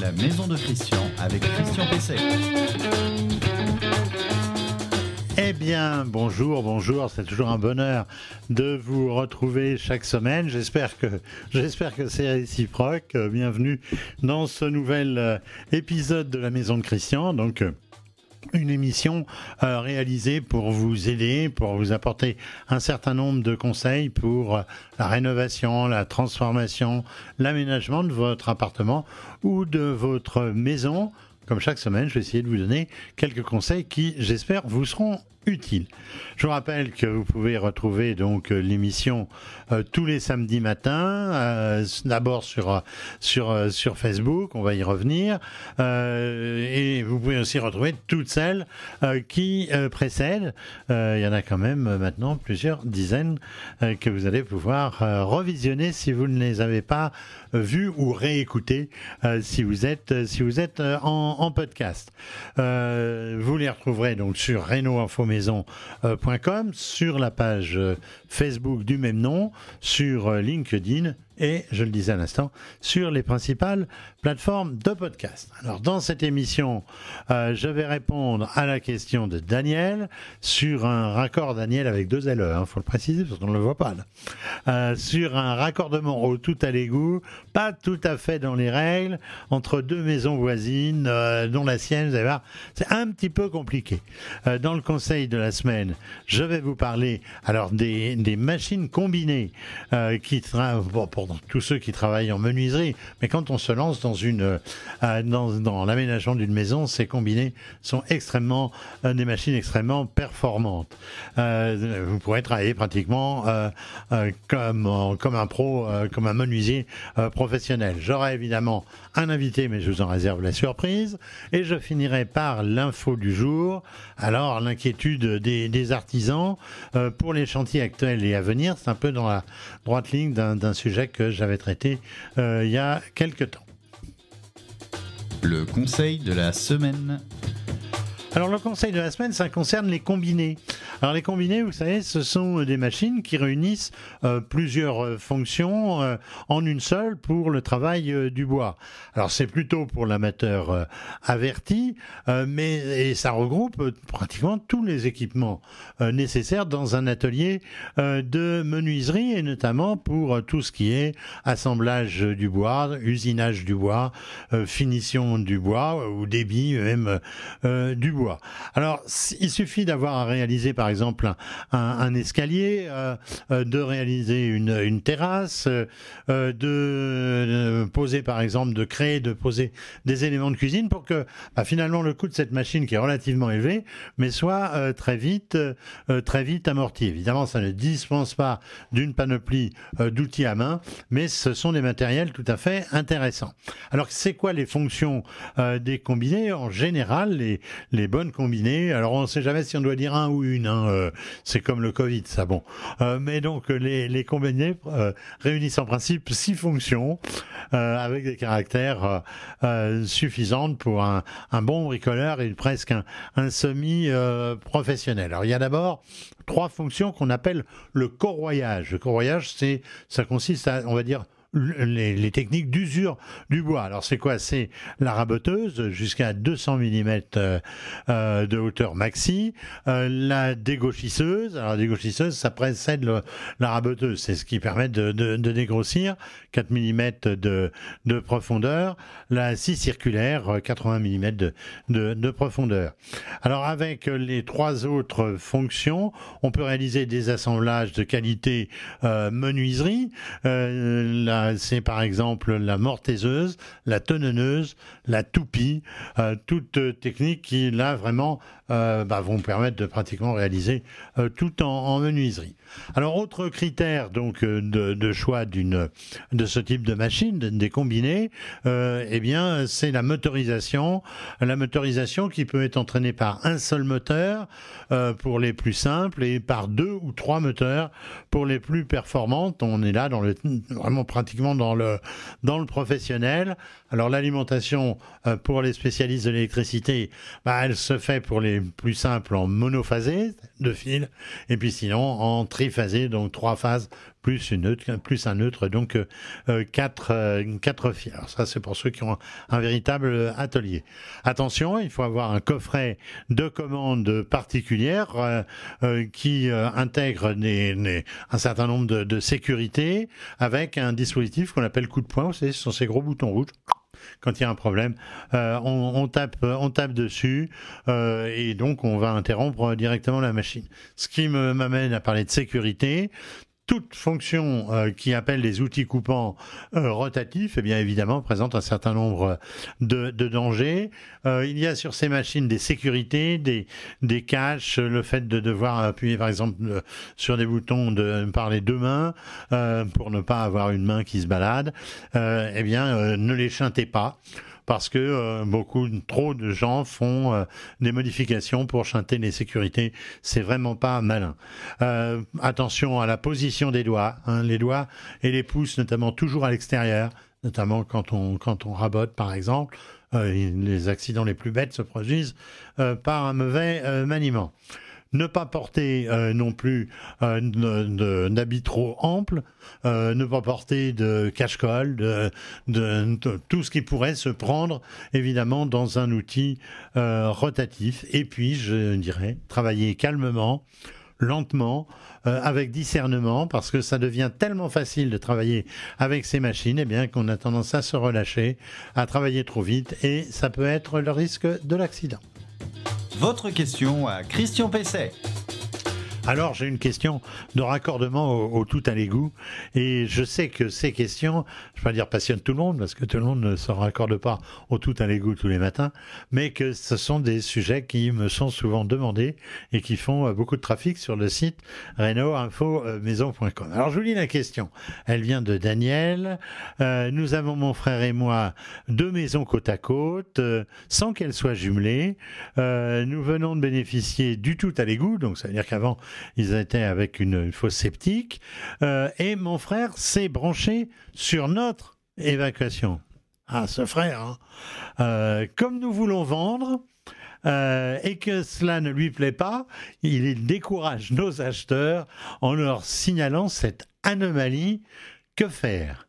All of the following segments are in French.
la maison de Christian avec Christian Pesset. Eh bien, bonjour, bonjour, c'est toujours un bonheur de vous retrouver chaque semaine. J'espère que, j'espère que c'est réciproque. Bienvenue dans ce nouvel euh, épisode de la Maison de Christian. Donc, euh, une émission euh, réalisée pour vous aider, pour vous apporter un certain nombre de conseils pour la rénovation, la transformation, l'aménagement de votre appartement ou de votre maison. Comme chaque semaine, je vais essayer de vous donner quelques conseils qui, j'espère, vous seront utile. Je vous rappelle que vous pouvez retrouver donc euh, l'émission euh, tous les samedis matins, euh, d'abord sur sur sur Facebook, on va y revenir, et vous pouvez aussi retrouver toutes celles qui précèdent. il y en a quand même maintenant plusieurs dizaines que vous allez pouvoir revisionner si vous ne les avez pas vues ou réécoutées si vous êtes si vous êtes en, en podcast. vous les retrouverez donc sur Renault Info maison.com, sur la page euh, Facebook du même nom, sur euh, LinkedIn et, je le disais à l'instant, sur les principales plateformes de podcast. Alors, dans cette émission, euh, je vais répondre à la question de Daniel sur un raccord, Daniel avec deux L, il hein, faut le préciser parce qu'on ne le voit pas là, euh, sur un raccordement au tout à l'égout, pas tout à fait dans les règles, entre deux maisons voisines, euh, dont la sienne, vous allez voir, c'est un petit peu compliqué. dans le conseil de la semaine, je vais vous parler alors des, des machines combinées qui travaillent pour tous ceux qui travaillent en menuiserie. Mais quand on se lance dans une euh, dans, l'aménagement d'une maison, ces combinés sont extrêmement euh, des machines extrêmement performantes. Euh, vous pourrez travailler pratiquement comme comme un pro, comme un menuisier professionnel. J'aurai évidemment un invité, mais je vous en réserve la surprise. Et je finirai par l'info du jour. Alors l'inquiétude des, des artisans pour les chantiers actuels et à venir, c'est un peu dans la droite ligne d'un sujet que j'avais traité euh, il y a quelques temps. Le conseil de la semaine. Alors le conseil de la semaine, ça concerne les combinés. Alors les combinés, vous savez, ce sont des machines qui réunissent euh, plusieurs euh, fonctions euh, en une seule pour le travail du bois. Alors c'est plutôt pour l'amateur averti, mais ça regroupe pratiquement tous les équipements nécessaires dans un atelier de menuiserie et notamment pour tout ce qui est assemblage du bois, usinage du bois, finition du bois ou débit même du bois. Alors, il suffit d'avoir à réaliser, par exemple, un, escalier, euh, euh, de réaliser une, terrasse, euh, de, poser, par exemple, de créer, de poser des éléments de cuisine pour que, bah, finalement, le coût de cette machine, qui est relativement élevé, mais soit très vite, très vite amorti. Évidemment, ça ne dispense pas d'une panoplie d'outils à main, mais ce sont des matériels tout à fait intéressants. Alors, c'est quoi les fonctions des combinés? En général, les, les bonnes combinées. Alors on ne sait jamais si on doit dire un ou une. Hein, euh, c'est comme le Covid, ça bon. Euh, mais donc les, les combinés euh, réunissent en principe six fonctions avec des caractères suffisants pour un, un, bon bricoleur et presque un, un semi professionnel. Alors il y a d'abord trois fonctions qu'on appelle le corroyage. Le corroyage, c'est ça consiste à, on va dire, les, techniques d'usure du bois. Alors c'est quoi? C'est la raboteuse jusqu'à 200 mm euh, euh, de hauteur maxi, euh, la dégauchisseuse. Alors la dégauchisseuse, ça précède la raboteuse, c'est ce qui permet de, de, dégrossir 4 mm de, de, profondeur, la scie circulaire 80 mm de, de, profondeur. Alors avec les trois autres fonctions, on peut réaliser des assemblages de qualité menuiserie. C'est par exemple la mortaiseuse, la tonneuse, la toupie, euh, toutes techniques qui là vraiment euh, bah, vont permettre de pratiquement réaliser euh, tout en, menuiserie. Alors autre critère donc de, choix d'une de ce type de machine, des combinés, eh bien c'est la motorisation, la motorisation qui peut être entraînée par un seul moteur pour les plus simples et par deux ou trois moteurs pour les plus performantes. On est là dans le vraiment pratique pratiquement dans le, dans le professionnel. Alors l'alimentation euh, pour les spécialistes de l'électricité, bah, elle se fait pour les plus simples en monophasé de fil, et puis sinon en triphasé, donc trois phases plus une plus un neutre, donc euh, euh, quatre, quatre fils. Alors ça, c'est pour ceux qui ont un, véritable atelier. Attention, il faut avoir un coffret de commandes particulières qui intègre un certain nombre de, de sécurités avec un dispositif qu'on appelle coup de poing. Ce sont ces gros boutons rouges quand il y a un problème, euh, on, tape, on tape dessus euh, et donc on va interrompre directement la machine. Ce qui m'amène à parler de sécurité toute fonction euh, qui appelle les outils coupants euh, rotatifs, eh bien évidemment, présente un certain nombre de, dangers. Euh, il y a sur ces machines des sécurités, des, des caches, le fait de devoir appuyer par exemple sur des boutons de, par les deux mains pour ne pas avoir une main qui se balade. eh bien, ne les chantez pas parce que euh, beaucoup trop de gens font euh, des modifications pour chanter les sécurités. C'est vraiment pas malin. Euh, attention à la position des doigts, hein, les doigts et les pouces notamment toujours à l'extérieur, notamment quand on quand on rabote par exemple. les accidents les plus bêtes se produisent par un mauvais maniement ne pas porter euh, non plus euh, d'habits trop amples, euh, ne pas porter de cache-colle, de, tout ce qui pourrait se prendre évidemment dans un outil rotatif. Et puis, je dirais, travailler calmement, lentement, avec discernement, parce que ça devient tellement facile de travailler avec ces machines, eh bien qu'on a tendance à se relâcher, à travailler trop vite, et ça peut être le risque de l'accident. Votre question à Christian Pesset. Alors j'ai une question de raccordement au, tout à l'égout et je sais que ces questions, je ne vais pas dire passionnent tout le monde parce que tout le monde ne se raccorde pas au tout à l'égout tous les matins, mais que ce sont des sujets qui me sont souvent demandés et qui font euh, beaucoup de trafic sur le site reno-info-maison.com. Alors je vous lis la question. Elle vient de Daniel. Euh, nous avons mon frère et moi deux maisons côte à côte euh, sans qu'elles soient jumelées. nous venons de bénéficier du tout à l'égout, donc ça veut dire qu'avant ils étaient avec une, fosse sceptique, euh, et mon frère s'est branché sur notre évacuation. Ah, ce frère, hein. euh, comme nous voulons vendre, euh, et que cela ne lui plaît pas, il décourage nos acheteurs en leur signalant cette anomalie. Que faire?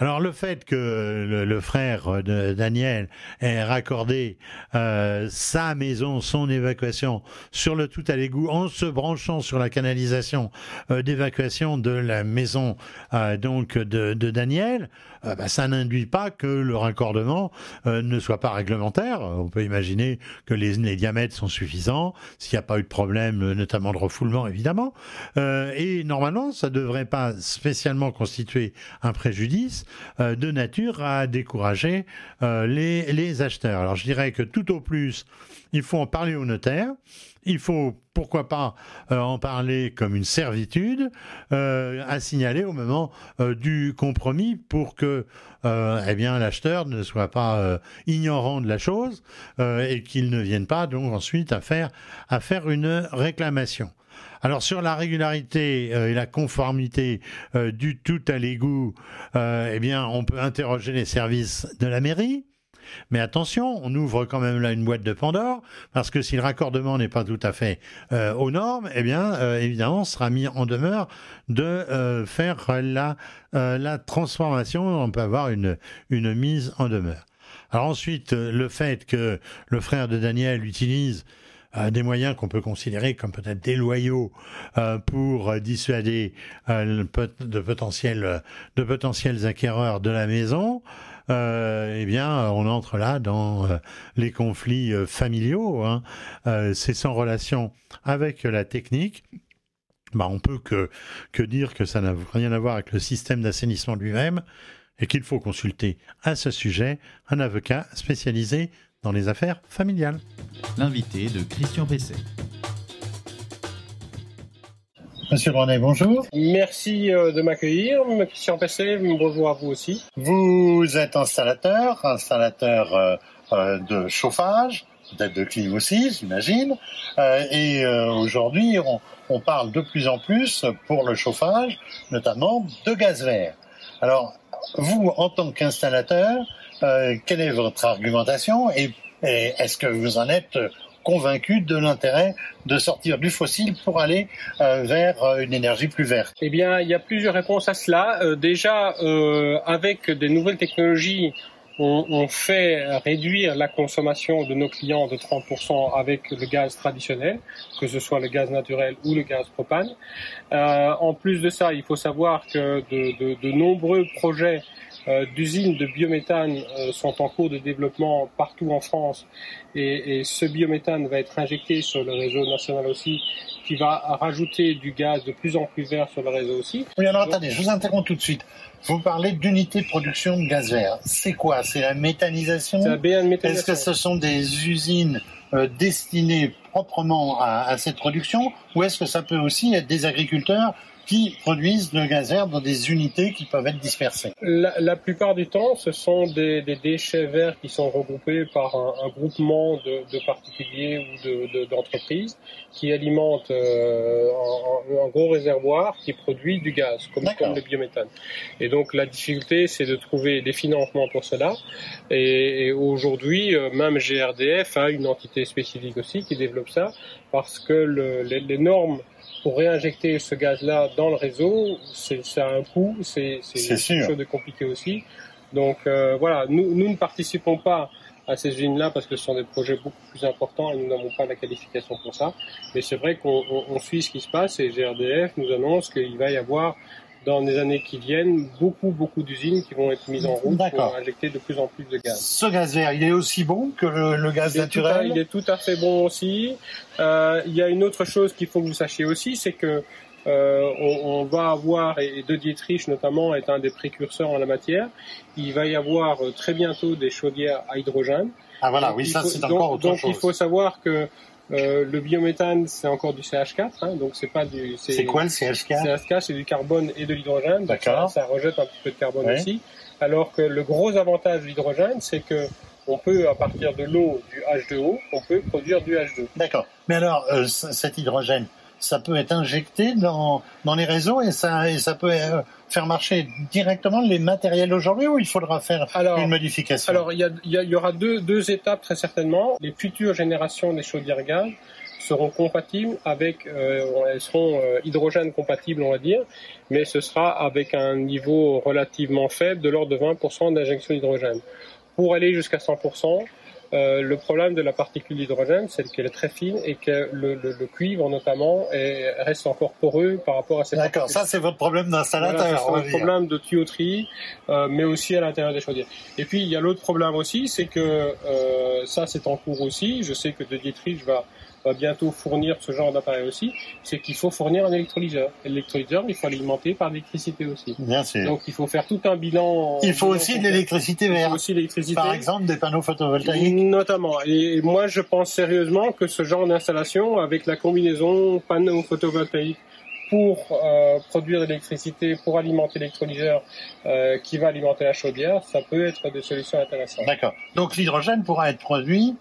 Alors le fait que le, frère de Daniel ait raccordé euh, sa maison, son évacuation sur le tout à l'égout en se branchant sur la canalisation euh, d'évacuation de la maison euh, donc de, Daniel, bah, ça n'induit pas que le raccordement ne soit pas réglementaire. On peut imaginer que les, les diamètres sont suffisants, s'il n'y a pas eu de problème, notamment de refoulement évidemment. et normalement, ça ne devrait pas spécialement constituer un préjudice. Euh, de nature à décourager euh, les, acheteurs. Alors je dirais que tout au plus, il faut en parler au notaire. Il faut, pourquoi pas, euh, en parler comme une servitude à signaler au moment du compromis pour que eh bien, l'acheteur ne soit pas ignorant de la chose et qu'il ne vienne pas donc ensuite à faire, à faire une réclamation. Alors sur la régularité euh, et la conformité euh, du tout à l'égout, euh, eh bien, on peut interroger les services de la mairie. Mais attention, on ouvre quand même là une boîte de Pandore, parce que si le raccordement n'est pas tout à fait aux normes, eh bien, évidemment, on sera mis en demeure de faire la, la transformation. On peut avoir une, une mise en demeure. Alors ensuite, le fait que le frère de Daniel utilise euh, des moyens qu'on peut considérer comme peut-être déloyaux euh, pour dissuader euh, de, potentiels, de potentiels acquéreurs de la maison, eh bien, on entre là dans les conflits familiaux. Hein. C'est sans relation avec la technique. Bah, on peut que, que dire que ça n'a rien à voir avec le système d'assainissement lui-même et qu'il faut consulter à ce sujet un avocat spécialisé dans les affaires familiales. L'invité de Christian Pesset. Monsieur René, bonjour. Merci euh, de m'accueillir, Christian Pesset. Bonjour à vous aussi. Vous êtes installateur, installateur euh, euh, de chauffage, peut-être de clim aussi, j'imagine. et aujourd'hui, on, on, parle de plus en plus pour le chauffage, notamment de gaz vert. Alors, vous, en tant qu'installateur, quelle est votre argumentation et, et est-ce que vous en êtes convaincu de l'intérêt de sortir du fossile pour aller euh, vers euh, une énergie plus verte Eh bien, il y a plusieurs réponses à cela. Euh, déjà, avec des nouvelles technologies, on, fait réduire la consommation de nos clients de 30% avec le gaz traditionnel, que ce soit le gaz naturel ou le gaz propane. en plus de ça, il faut savoir que de, nombreux projets euh, d'usines de biométhane euh, sont en cours de développement partout en France et, et, ce biométhane va être injecté sur le réseau national aussi, qui va rajouter du gaz de plus en plus vert sur le réseau aussi. Oui, alors attendez, je vous interromps tout de suite. Vous parlez d'unité de production de gaz vert. C'est quoi? C'est la méthanisation? C'est la méthanisation. Est-ce que ce sont des usines euh, destinées proprement à, à cette production? Ou est-ce que ça peut aussi être des agriculteurs qui produisent le gaz vert dans des unités qui peuvent être dispersées La, la plupart du temps, ce sont des, des, déchets verts qui sont regroupés par un, un groupement de, de, particuliers ou d'entreprises de, qui alimentent euh, un, un, gros réservoir qui produit du gaz, comme, comme le biométhane. Et donc la difficulté, c'est de trouver des financements pour cela. Et, et aujourd'hui, euh, même GRDF a une entité spécifique aussi qui développe ça, parce que le, les, les normes pour réinjecter ce gaz-là dans le réseau, c'est un coût, c'est quelque chose de compliqué aussi. Donc euh, voilà, nous, nous ne participons pas à ces usines-là parce que ce sont des projets beaucoup plus importants et nous n'avons pas la qualification pour ça. Mais c'est vrai qu'on suit ce qui se passe et GRDF nous annonce qu'il va y avoir dans les années qui viennent, beaucoup, beaucoup d'usines qui vont être mises en route pour injecter de plus en plus de gaz. Ce gaz vert, il est aussi bon que le, le gaz il naturel? Il est tout à fait bon aussi. Euh, il y a une autre chose qu'il faut que vous sachiez aussi, c'est que euh, on, on, va avoir, et De Dietrich notamment est un des précurseurs en la matière, il va y avoir euh, très bientôt des chaudières à hydrogène. Ah voilà, oui, ça c'est encore autre donc, chose. Donc il faut savoir que euh, le biométhane, c'est encore du CH4, hein, donc c'est pas du. C'est quoi le CH4 CH4, c'est du carbone et de l'hydrogène. D'accord. Ça, ça, rejette un petit peu de carbone ouais. aussi. Alors que le gros avantage de l'hydrogène, c'est que on peut, à partir de l'eau du H2O, on peut produire du H2. D'accord. Mais alors, euh, cet hydrogène, ça peut être injecté dans, dans les réseaux et ça, et ça peut euh, faire marcher directement les matériels aujourd'hui ou il faudra faire alors, une modification? Alors, il y, a, il y, aura deux, deux étapes très certainement. Les futures générations des chaudières gaz seront compatibles avec, euh, elles seront euh, hydrogène compatibles, on va dire, mais ce sera avec un niveau relativement faible, de l'ordre de 20% d'injection d'hydrogène. Pour aller jusqu'à 100%, euh, le problème de la particule d'hydrogène, c'est qu'elle est très fine et que le, le, le cuivre, notamment, est, reste encore poreux par rapport à cette. D'accord, ça c'est votre problème d'installateur. Voilà, c'est un problème de tuyauterie, euh, mais aussi à l'intérieur des chaudières. Et puis il y a l'autre problème aussi, c'est que euh, ça c'est en cours aussi. Je sais que De Dietrich va va bientôt fournir ce genre d'appareil aussi, c'est qu'il faut fournir un électrolyseur. L'électrolyseur, il faut l'alimenter par l'électricité aussi. Bien sûr. Donc il faut faire tout un bilan. Il faut aussi de l'électricité verte. Il faut aussi l'électricité. Par exemple, des panneaux photovoltaïques. Notamment. Et moi, je pense sérieusement que ce genre d'installation, avec la combinaison panneaux photovoltaïques pour euh, produire de l'électricité, pour alimenter l'électrolyseur euh, qui va alimenter la chaudière, ça peut être des solutions intéressantes. D'accord. Donc l'hydrogène pourra être produit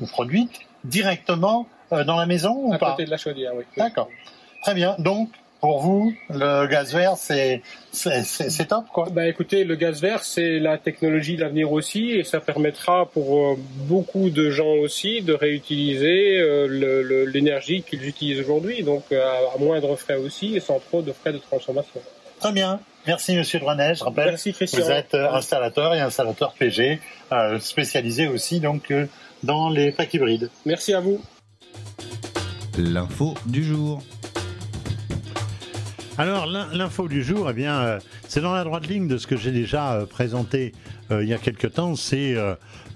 ou produite directement euh, dans la maison ou à pas côté de la chaudière, oui. D'accord. Très bien. Donc, pour vous, le gaz vert, c'est top, quoi. Bah, écoutez, le gaz vert, c'est la technologie de l'avenir aussi, et ça permettra pour euh, beaucoup de gens aussi de réutiliser euh, l'énergie qu'ils utilisent aujourd'hui, donc à moindre frais aussi, et sans trop de frais de transformation. Très bien. Merci Monsieur Droinet. Je rappelle, Merci, vous êtes installateur et installateur PG, spécialisé aussi donc dans les packs hybrides. Merci à vous. L'info du jour. Alors l'info du jour, eh bien, euh, c'est dans la droite ligne de ce que j'ai déjà euh, présenté euh, il y a quelque temps. C'est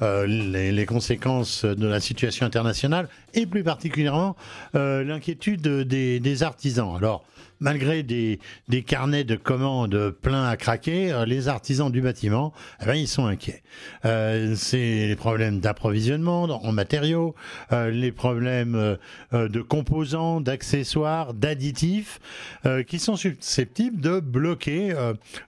les, conséquences de la situation internationale et plus particulièrement l'inquiétude des, des, artisans. Alors malgré des, carnets de commandes pleins à craquer, les artisans du bâtiment, eh ben, ils sont inquiets. Euh, c'est les problèmes d'approvisionnement en matériaux, euh, les problèmes euh, de composants, d'accessoires, d'additifs, qui sont susceptibles de bloquer,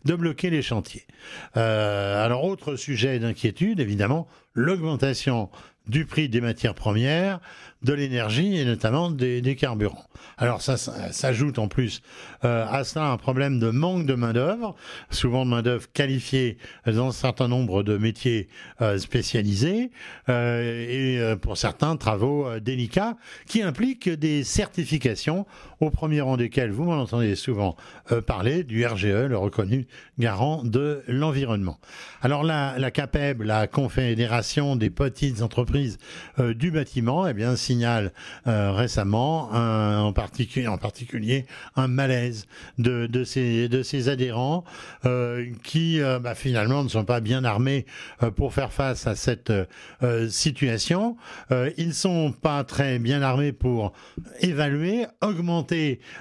de bloquer les chantiers. alors, autre sujet d'inquiétude, évidemment, l'augmentation du prix des matières premières, de l'énergie et notamment des, carburants. Alors ça, s'ajoute en plus euh, à cela un problème de manque de main-d'œuvre, souvent de main-d'œuvre qualifiée dans un certain nombre de métiers euh, spécialisés euh, et pour certains travaux délicats qui impliquent des certifications, au premier rang desquelles vous m'en entendez souvent parler du RGE, le reconnu garant de l'environnement. Alors la, la CAPEB, la Confédération des petites entreprises du bâtiment, eh bien signale récemment un, en, particulier, un malaise de, de, ses, de ses adhérents euh, qui euh, bah, finalement ne sont pas bien armés euh, pour faire face à cette euh, situation. Euh, ils sont pas très bien armés pour évaluer, augmenter,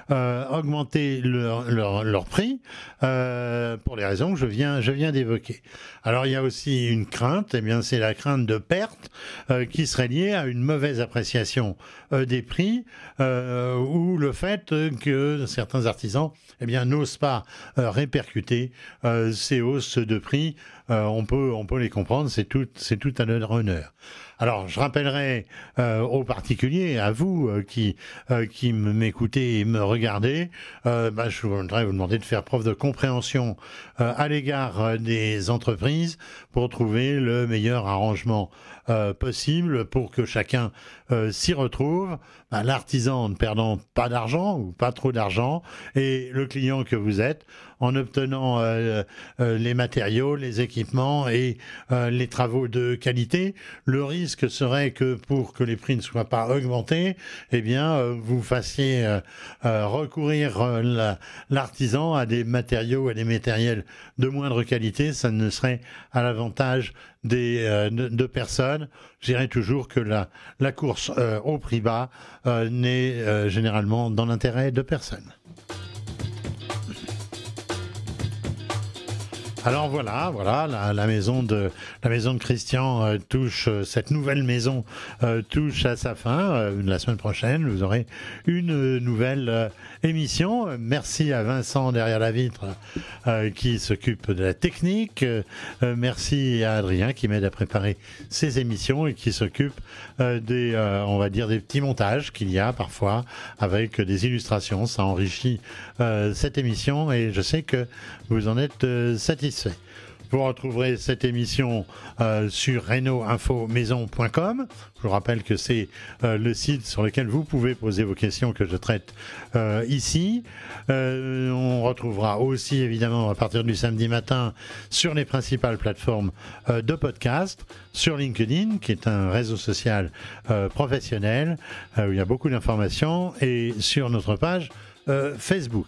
augmenter leur, prix pour les raisons que je viens, je d'évoquer. Alors il y a aussi une crainte, eh c'est la crainte de perte qui serait liée à une mauvaise appréciation des prix ou le fait que certains artisans eh n'osent pas euh, répercuter euh, ces hausses de prix. Euh, on, peut, on peut les comprendre, c'est tout, c'est tout à leur honneur. Alors, je rappellerai aux particuliers, à vous qui, qui m'écoutez et me regardez, bah, je voudrais vous demander de faire preuve de compréhension à l'égard des entreprises pour trouver le meilleur arrangement possible pour que chacun s'y retrouve. Bah, l'artisan ne perdant pas d'argent ou pas trop d'argent et le client que vous êtes en obtenant euh, euh, les matériaux, les équipements et euh, les travaux de qualité. Le risque serait que pour que les prix ne soient pas augmentés, eh bien, vous fassiez recourir l'artisan à des matériaux, à des matériels de moindre qualité. Ça ne serait à l'avantage des de, personnes. Je dirais toujours que la, la course au prix bas n'est généralement dans l'intérêt de personne. Alors voilà, voilà, la, maison de la maison de Christian euh, touche euh, cette nouvelle maison euh, touche à sa fin. la semaine prochaine, vous aurez une nouvelle émission. Merci à Vincent derrière la vitre qui s'occupe de la technique. merci à Adrien qui m'aide à préparer ces émissions et qui s'occupe des, on va dire, des petits montages qu'il y a parfois avec des illustrations. Ça enrichit cette émission et je sais que vous en êtes satisfait. Vous retrouverez cette émission euh, sur reno-info-maison.com. Je vous rappelle que c'est euh, le site sur lequel vous pouvez poser vos questions que je traite euh, ici. on retrouvera aussi évidemment à partir du samedi matin sur les principales plateformes de podcast, sur LinkedIn qui est un réseau social professionnel où il y a beaucoup d'informations et sur notre page Facebook.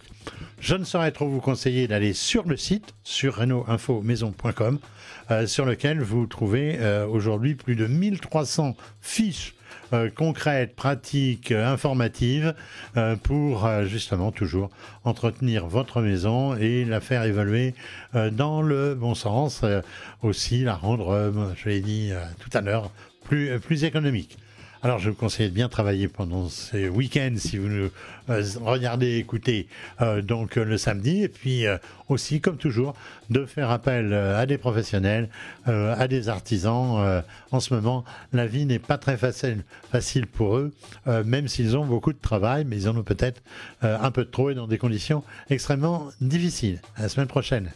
Je ne saurais trop vous conseiller d'aller sur le site, sur renault-info-maison.com, euh, sur lequel vous trouvez euh, aujourd'hui plus de 1300 fiches euh, concrètes, pratiques, informatives, pour justement toujours entretenir votre maison et la faire évaluer dans le bon sens, aussi la rendre, je l'ai dit tout à l'heure, plus économique. Alors je vous conseille de bien travailler pendant ces week-ends si vous nous euh, regardez, écoutez euh, donc le samedi et puis euh, aussi comme toujours de faire appel à des professionnels, à des artisans. en ce moment, la vie n'est pas très facile, facile pour eux, même s'ils ont beaucoup de travail, mais ils en ont peut-être un peu trop et dans des conditions extrêmement difficiles. À la semaine prochaine.